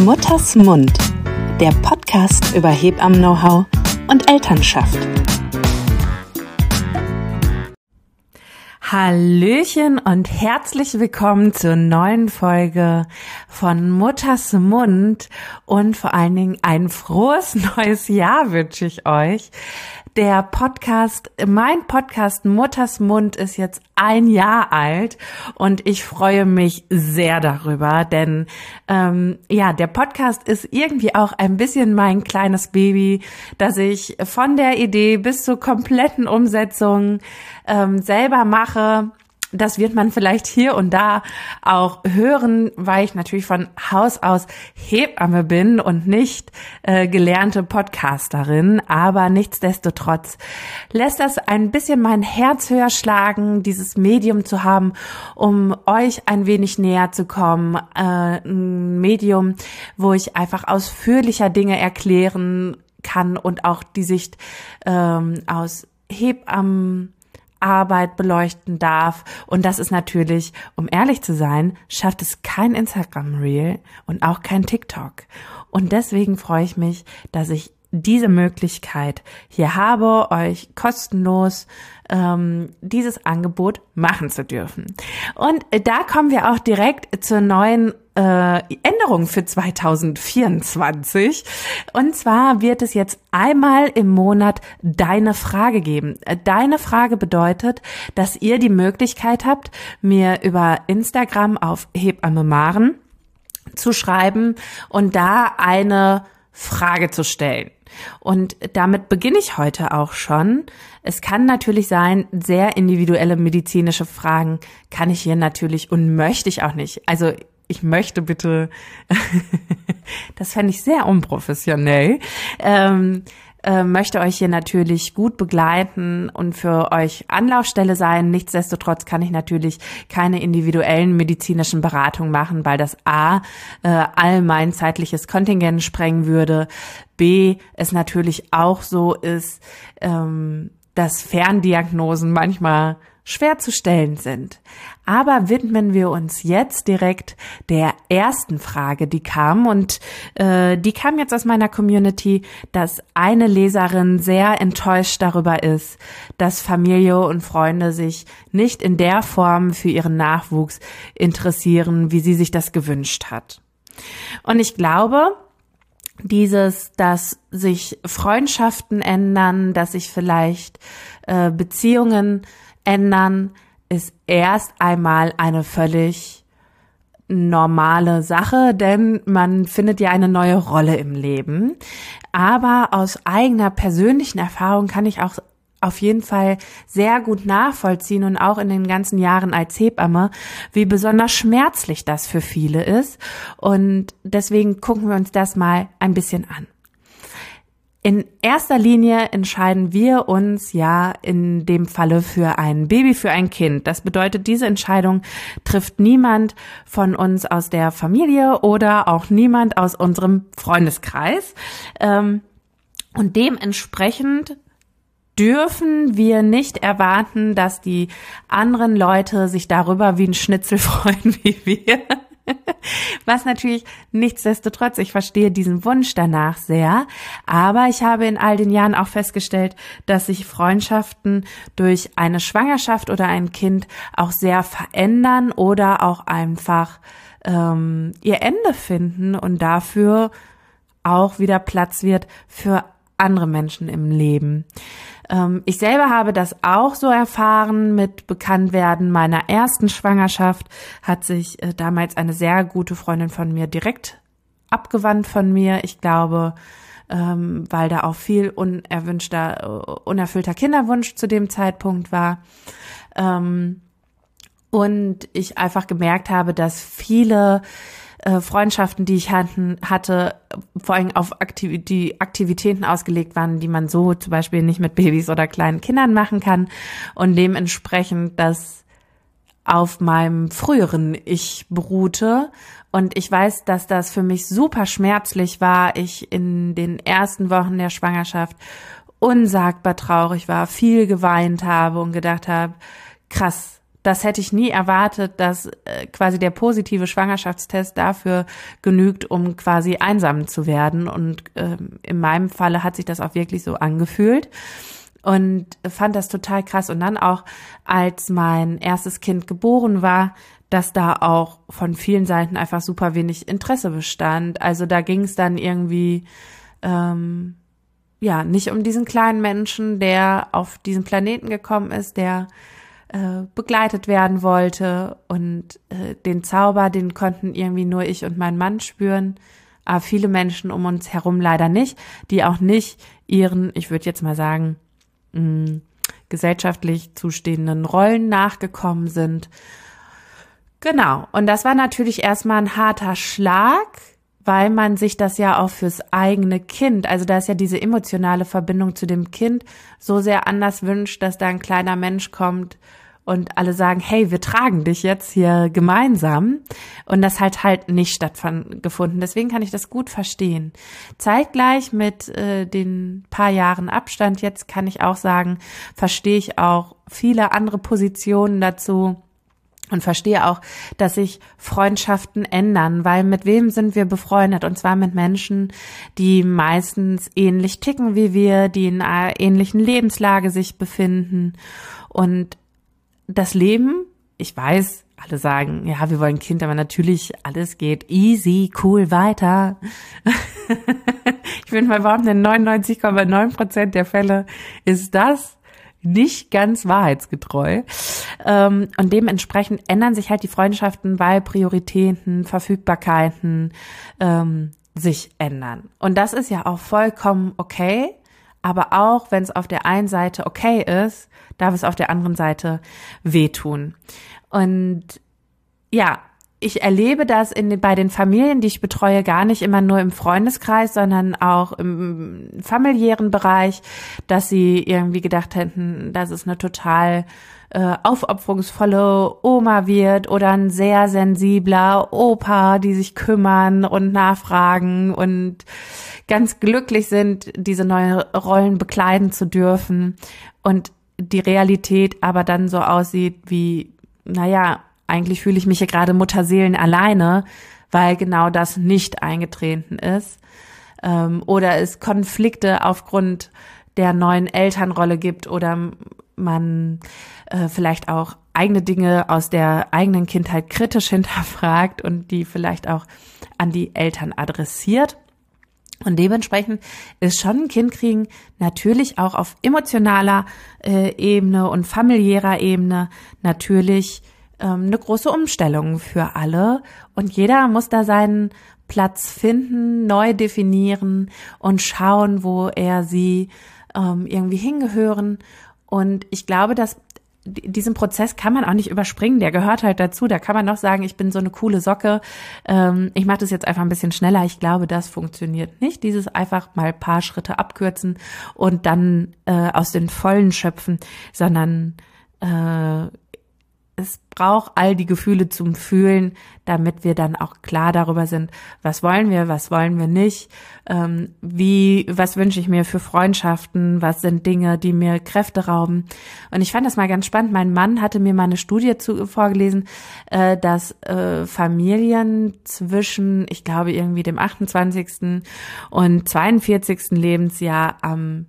Mutters Mund, der Podcast über Hebammen-Know-how und Elternschaft. Hallöchen und herzlich willkommen zur neuen Folge von Mutters Mund und vor allen Dingen ein frohes neues Jahr wünsche ich euch. Der Podcast, mein Podcast Mutters Mund ist jetzt ein Jahr alt und ich freue mich sehr darüber, denn ähm, ja, der Podcast ist irgendwie auch ein bisschen mein kleines Baby, das ich von der Idee bis zur kompletten Umsetzung ähm, selber mache das wird man vielleicht hier und da auch hören, weil ich natürlich von Haus aus Hebamme bin und nicht äh, gelernte Podcasterin. Aber nichtsdestotrotz lässt das ein bisschen mein Herz höher schlagen, dieses Medium zu haben, um euch ein wenig näher zu kommen. Äh, ein Medium, wo ich einfach ausführlicher Dinge erklären kann und auch die Sicht ähm, aus Hebammen Arbeit beleuchten darf. Und das ist natürlich, um ehrlich zu sein, schafft es kein Instagram Reel und auch kein TikTok. Und deswegen freue ich mich, dass ich diese Möglichkeit hier habe, euch kostenlos ähm, dieses Angebot machen zu dürfen. Und da kommen wir auch direkt zur neuen äh, Änderung für 2024. Und zwar wird es jetzt einmal im Monat deine Frage geben. Deine Frage bedeutet, dass ihr die Möglichkeit habt, mir über Instagram auf Hebamme Maren zu schreiben und da eine Frage zu stellen. Und damit beginne ich heute auch schon. Es kann natürlich sein, sehr individuelle medizinische Fragen kann ich hier natürlich und möchte ich auch nicht. Also ich möchte bitte, das fände ich sehr unprofessionell. Ähm, äh, möchte euch hier natürlich gut begleiten und für euch Anlaufstelle sein. Nichtsdestotrotz kann ich natürlich keine individuellen medizinischen Beratungen machen, weil das A äh, all mein zeitliches Kontingent sprengen würde. B es natürlich auch so ist, ähm, dass Ferndiagnosen manchmal schwer zu stellen sind. Aber widmen wir uns jetzt direkt der ersten Frage, die kam. Und äh, die kam jetzt aus meiner Community, dass eine Leserin sehr enttäuscht darüber ist, dass Familie und Freunde sich nicht in der Form für ihren Nachwuchs interessieren, wie sie sich das gewünscht hat. Und ich glaube, dieses, dass sich Freundschaften ändern, dass sich vielleicht äh, Beziehungen ändern, ist erst einmal eine völlig normale Sache, denn man findet ja eine neue Rolle im Leben. Aber aus eigener persönlichen Erfahrung kann ich auch auf jeden Fall sehr gut nachvollziehen und auch in den ganzen Jahren als Hebamme, wie besonders schmerzlich das für viele ist. Und deswegen gucken wir uns das mal ein bisschen an. In erster Linie entscheiden wir uns ja in dem Falle für ein Baby, für ein Kind. Das bedeutet, diese Entscheidung trifft niemand von uns aus der Familie oder auch niemand aus unserem Freundeskreis. Ähm, und dementsprechend dürfen wir nicht erwarten, dass die anderen Leute sich darüber wie ein Schnitzel freuen wie wir. Was natürlich nichtsdestotrotz, ich verstehe diesen Wunsch danach sehr, aber ich habe in all den Jahren auch festgestellt, dass sich Freundschaften durch eine Schwangerschaft oder ein Kind auch sehr verändern oder auch einfach ähm, ihr Ende finden und dafür auch wieder Platz wird für andere Menschen im Leben. Ähm, ich selber habe das auch so erfahren mit Bekanntwerden meiner ersten Schwangerschaft. Hat sich äh, damals eine sehr gute Freundin von mir direkt abgewandt von mir. Ich glaube, ähm, weil da auch viel unerwünschter, äh, unerfüllter Kinderwunsch zu dem Zeitpunkt war. Ähm, und ich einfach gemerkt habe, dass viele äh, Freundschaften, die ich hatten, hatte, vor allem auf Aktiv die Aktivitäten ausgelegt waren, die man so zum Beispiel nicht mit Babys oder kleinen Kindern machen kann und dementsprechend das auf meinem früheren Ich beruhte. Und ich weiß, dass das für mich super schmerzlich war. Ich in den ersten Wochen der Schwangerschaft unsagbar traurig war, viel geweint habe und gedacht habe, krass, das hätte ich nie erwartet, dass äh, quasi der positive Schwangerschaftstest dafür genügt, um quasi einsam zu werden. Und äh, in meinem Falle hat sich das auch wirklich so angefühlt und fand das total krass. Und dann auch, als mein erstes Kind geboren war, dass da auch von vielen Seiten einfach super wenig Interesse bestand. Also da ging es dann irgendwie ähm, ja nicht um diesen kleinen Menschen, der auf diesen Planeten gekommen ist, der äh, begleitet werden wollte. Und äh, den Zauber, den konnten irgendwie nur ich und mein Mann spüren, aber viele Menschen um uns herum leider nicht, die auch nicht ihren, ich würde jetzt mal sagen, mh, gesellschaftlich zustehenden Rollen nachgekommen sind. Genau. Und das war natürlich erstmal ein harter Schlag, weil man sich das ja auch fürs eigene Kind, also da ist ja diese emotionale Verbindung zu dem Kind so sehr anders wünscht, dass da ein kleiner Mensch kommt und alle sagen, hey, wir tragen dich jetzt hier gemeinsam und das halt halt nicht stattgefunden. Deswegen kann ich das gut verstehen. Zeitgleich mit äh, den paar Jahren Abstand jetzt kann ich auch sagen, verstehe ich auch viele andere Positionen dazu und verstehe auch, dass sich Freundschaften ändern, weil mit wem sind wir befreundet? Und zwar mit Menschen, die meistens ähnlich ticken wie wir, die in einer ähnlichen Lebenslage sich befinden. Und das Leben, ich weiß, alle sagen, ja, wir wollen Kind, aber natürlich alles geht easy, cool weiter. ich finde mal behaupten, in 99,9 Prozent der Fälle ist das nicht ganz wahrheitsgetreu. Ähm, und dementsprechend ändern sich halt die Freundschaften, weil Prioritäten, Verfügbarkeiten ähm, sich ändern. Und das ist ja auch vollkommen okay. Aber auch wenn es auf der einen Seite okay ist, darf es auf der anderen Seite wehtun. Und ja, ich erlebe das in, bei den Familien, die ich betreue, gar nicht immer nur im Freundeskreis, sondern auch im familiären Bereich, dass sie irgendwie gedacht hätten, dass es eine total äh, aufopferungsvolle Oma wird oder ein sehr sensibler Opa, die sich kümmern und nachfragen und ganz glücklich sind, diese neue Rollen bekleiden zu dürfen. Und die Realität aber dann so aussieht wie, naja, eigentlich fühle ich mich hier gerade Mutterseelen alleine, weil genau das nicht eingetreten ist. Ähm, oder es Konflikte aufgrund der neuen Elternrolle gibt oder man äh, vielleicht auch eigene Dinge aus der eigenen Kindheit kritisch hinterfragt und die vielleicht auch an die Eltern adressiert. Und dementsprechend ist schon ein Kind kriegen natürlich auch auf emotionaler äh, Ebene und familiärer Ebene natürlich ähm, eine große Umstellung für alle und jeder muss da seinen Platz finden, neu definieren und schauen, wo er sie ähm, irgendwie hingehören. Und ich glaube, dass diesen Prozess kann man auch nicht überspringen, der gehört halt dazu. Da kann man noch sagen, ich bin so eine coole Socke. Ähm, ich mache das jetzt einfach ein bisschen schneller. Ich glaube, das funktioniert nicht. Dieses einfach mal paar Schritte abkürzen und dann äh, aus den Vollen schöpfen, sondern äh, es braucht all die Gefühle zum Fühlen, damit wir dann auch klar darüber sind, was wollen wir, was wollen wir nicht, ähm, wie, was wünsche ich mir für Freundschaften, was sind Dinge, die mir Kräfte rauben. Und ich fand das mal ganz spannend. Mein Mann hatte mir mal eine Studie zu, vorgelesen, äh, dass äh, Familien zwischen, ich glaube, irgendwie dem 28. und 42. Lebensjahr am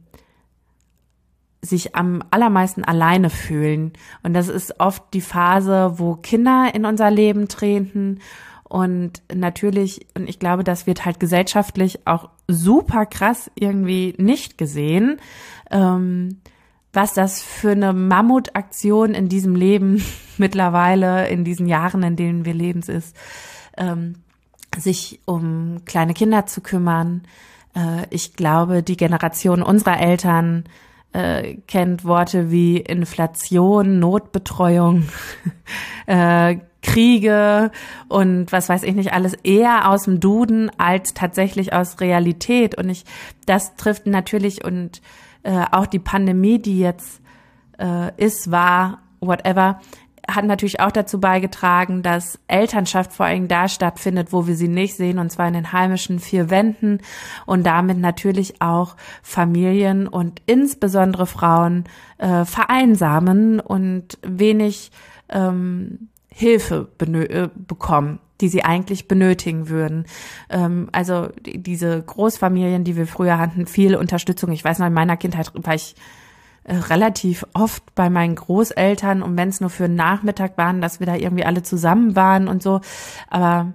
sich am allermeisten alleine fühlen. Und das ist oft die Phase, wo Kinder in unser Leben treten. Und natürlich, und ich glaube, das wird halt gesellschaftlich auch super krass irgendwie nicht gesehen, ähm, was das für eine Mammutaktion in diesem Leben mittlerweile, in diesen Jahren, in denen wir leben, ist, ähm, sich um kleine Kinder zu kümmern. Äh, ich glaube, die Generation unserer Eltern äh, kennt Worte wie Inflation, Notbetreuung, äh, Kriege und was weiß ich nicht alles eher aus dem Duden als tatsächlich aus Realität. Und ich, das trifft natürlich und äh, auch die Pandemie, die jetzt äh, ist, war, whatever, hat natürlich auch dazu beigetragen, dass Elternschaft vor allem da stattfindet, wo wir sie nicht sehen, und zwar in den heimischen vier Wänden und damit natürlich auch Familien und insbesondere Frauen äh, vereinsamen und wenig ähm, Hilfe äh, bekommen, die sie eigentlich benötigen würden. Ähm, also diese Großfamilien, die wir früher hatten, viel Unterstützung. Ich weiß noch, in meiner Kindheit war ich relativ oft bei meinen Großeltern und wenn es nur für einen Nachmittag waren, dass wir da irgendwie alle zusammen waren und so. Aber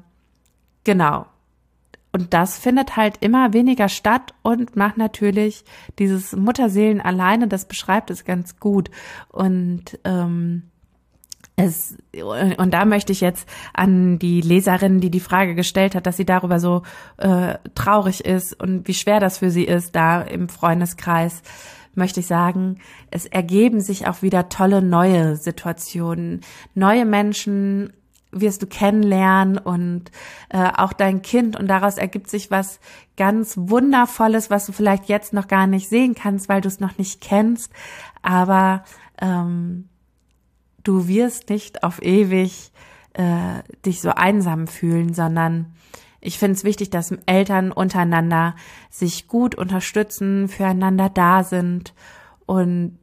genau. Und das findet halt immer weniger statt und macht natürlich dieses Mutterseelen alleine, das beschreibt es ganz gut. Und ähm, es, und da möchte ich jetzt an die Leserin, die die Frage gestellt hat, dass sie darüber so äh, traurig ist und wie schwer das für sie ist, da im Freundeskreis, möchte ich sagen, es ergeben sich auch wieder tolle neue Situationen, neue Menschen wirst du kennenlernen und äh, auch dein Kind und daraus ergibt sich was ganz Wundervolles, was du vielleicht jetzt noch gar nicht sehen kannst, weil du es noch nicht kennst, aber ähm, du wirst nicht auf ewig äh, dich so einsam fühlen, sondern ich finde es wichtig, dass Eltern untereinander sich gut unterstützen, füreinander da sind und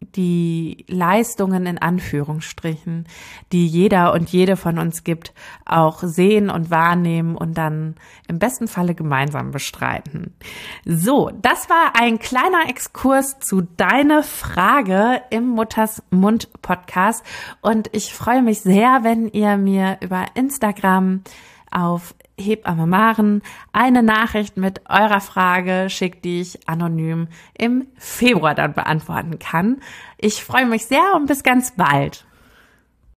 die Leistungen in Anführungsstrichen, die jeder und jede von uns gibt, auch sehen und wahrnehmen und dann im besten Falle gemeinsam bestreiten. So, das war ein kleiner Exkurs zu deiner Frage im Mutters Mund Podcast und ich freue mich sehr, wenn ihr mir über Instagram auf Hebamme Maren eine Nachricht mit eurer Frage schickt, die ich anonym im Februar dann beantworten kann. Ich freue mich sehr und bis ganz bald.